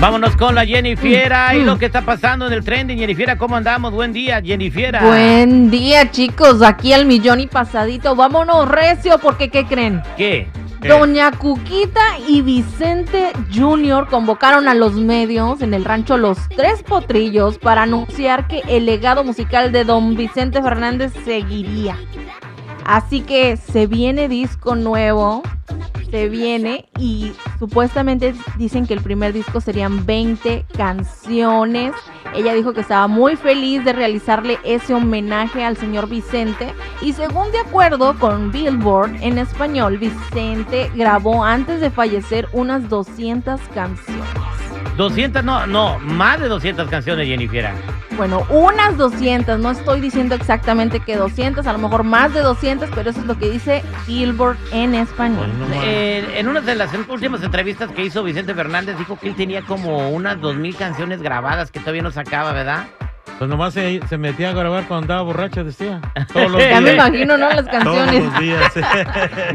Vámonos con la Jennifiera y Mm. lo que está pasando en el trending. Jennifiera, ¿cómo andamos? Buen día, Jennifiera. Buen día, chicos. Aquí al millón y pasadito. Vámonos recio, porque ¿qué creen? ¿Qué? Doña Cuquita y Vicente Jr. convocaron a los medios en el rancho Los Tres Potrillos para anunciar que el legado musical de don Vicente Fernández seguiría. Así que se viene disco nuevo, se viene y supuestamente dicen que el primer disco serían 20 canciones. Ella dijo que estaba muy feliz de realizarle ese homenaje al señor Vicente y según de acuerdo con Billboard en español, Vicente grabó antes de fallecer unas 200 canciones. 200, no, no, más de 200 canciones, Jennifiera. Bueno, unas 200, no estoy diciendo exactamente que 200, a lo mejor más de 200, pero eso es lo que dice Billboard en español. Eh, en una de las últimas entrevistas que hizo Vicente Fernández, dijo que él tenía como unas 2.000 canciones grabadas que todavía no sacaba, ¿verdad? Pues nomás se, se metía a grabar cuando andaba borracho, decía. Todos los Ya me días. imagino, ¿no? Las Todos canciones. los días.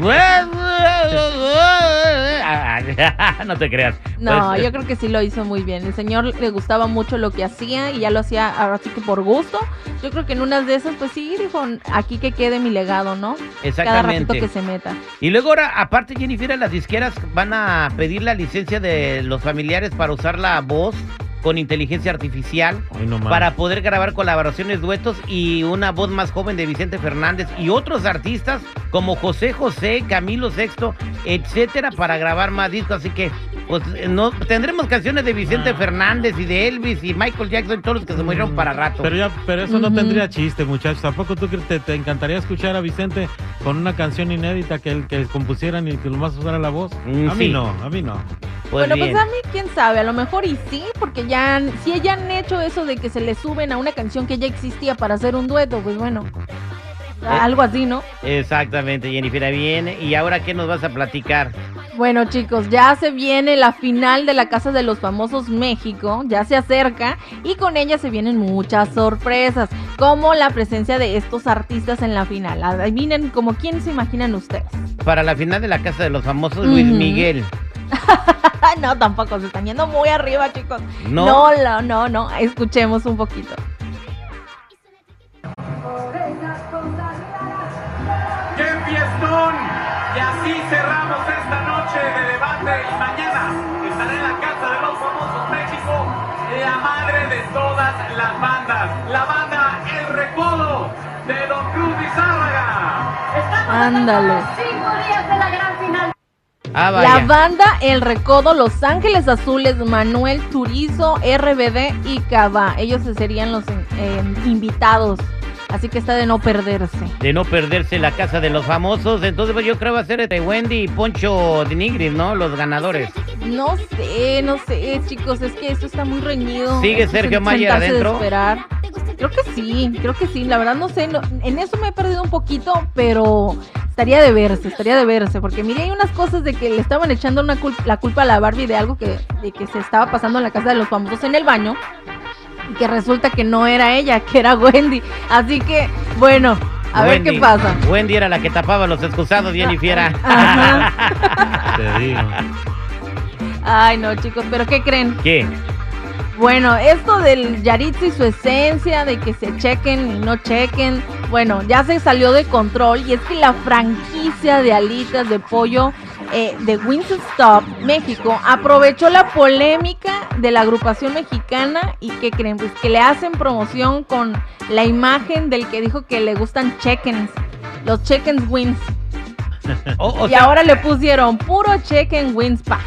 no te creas. No, Pues, yo creo que sí lo hizo muy bien. El señor le gustaba mucho lo que hacía y ya lo hacía ahora sí que por gusto. Yo creo que en unas de esas, pues sí, dijo, aquí que quede mi legado, ¿no? Cada ratito Exactamente. que se meta. Y luego ahora, aparte, Jennifer, las disqueras van a pedir la licencia de los familiares para usar la voz con inteligencia artificial no más. para poder grabar colaboraciones, duetos y una voz más joven de Vicente Fernández y otros artistas como José José, Camilo Sexto, etcétera, para grabar más discos. Así que, pues, no tendremos canciones de Vicente Ah. Fernández y de Elvis y Michael Jackson, todos los que se murieron para rato. Pero, ya, pero eso no tendría chiste, muchachos. ¿Tampoco tú crees- te, te encantaría escuchar a Vicente con una canción inédita que, el, que compusieran y que nomás usara la voz? Mm, a mí sí. no, a mí no. Pues bueno, bien. pues a mí, quién sabe, a lo mejor y sí, porque ya, si ya han hecho eso de que se le suben a una canción que ya existía para hacer un dueto, pues bueno, algo así, ¿no? Exactamente, Jennifer, viene. ¿Y ahora qué nos vas a platicar? Bueno, chicos, ya se viene la final de la Casa de los Famosos México, ya se acerca y con ella se vienen muchas sorpresas, como la presencia de estos artistas en la final. Adivinen como quién se imaginan ustedes. Para la final de la Casa de los Famosos, Luis. Miguel. no, tampoco, se están yendo muy arriba, chicos. No. no, no, no, no. escuchemos un poquito. ¡Qué fiestón! Y así cerramos esta noche de debate y mañana estará en la Casa de los Famosos México la madre de todas las bandas, la banda El Recodo de Don Cruz Lizárraga. Ándale. Ah, La vaya. banda El Recodo, Los Ángeles Azules, Manuel Turizo, RBD y Cava. Ellos serían los eh, invitados. Así que está de no perderse. De no perderse la Casa de los Famosos. Entonces, pues, yo creo va a ser este Wendy y Poncho de Nigris, ¿no? Los ganadores. No sé, no sé, chicos, es que esto está muy reñido. ¿Sigue es Sergio Mayer sentarse de adentro? esperar. Creo que sí, creo que sí. La verdad no sé, no- en eso me he perdido un poquito, pero estaría de verse, estaría de verse, porque mire, hay unas cosas de que le estaban echando una cul- la culpa a la Barbie de algo que, de que se estaba pasando en la casa de los famosos en el baño. Y que resulta que no era ella, que era Wendy. Así que, bueno, a ver qué pasa. Wendy era la que tapaba los excusados, Jennifer. Ajá. Te digo. Ay, no, chicos, pero ¿qué creen? ¿Qué? Bueno, esto del Yaritza y su esencia, de que se chequen y no chequen, bueno, ya se salió de control y es que la franquicia de alitas de pollo eh, de Winston Stop México aprovechó la polémica de la agrupación mexicana y que creen, pues que le hacen promoción con la imagen del que dijo que le gustan checkens, los checkens wins. O- o y sea, ahora le pusieron puro checken wins pa.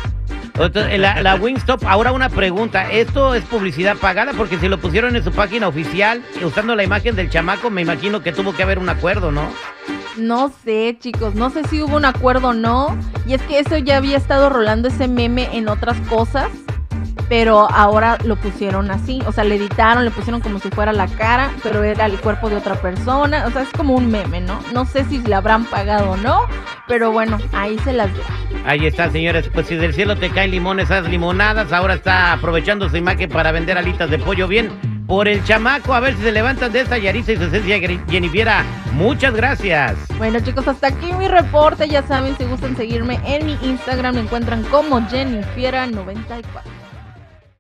Entonces, la, la Wingstop, ahora una pregunta, ¿esto es publicidad pagada? Porque si lo pusieron en su página oficial, usando la imagen del chamaco, me imagino que tuvo que haber un acuerdo, ¿no? No sé, chicos, no sé si hubo un acuerdo o no. Y es que eso ya había estado rolando ese meme en otras cosas. pero ahora lo pusieron así, o sea, le editaron, le pusieron como si fuera la cara, pero era el cuerpo de otra persona, o sea, es como un meme, ¿no? No sé si le habrán pagado o no, pero bueno, ahí se las dejo. Ahí está, señores. Pues si del cielo te caen limones, esas limonadas. Ahora está aprovechando su imagen para vender alitas de pollo bien por el chamaco. A ver si se levantan de esta Yarisa y su esencia Jennifiera. Muchas gracias. Bueno, chicos, hasta aquí mi reporte. Ya saben, si gustan seguirme en mi Instagram, me encuentran como Jennifiera94.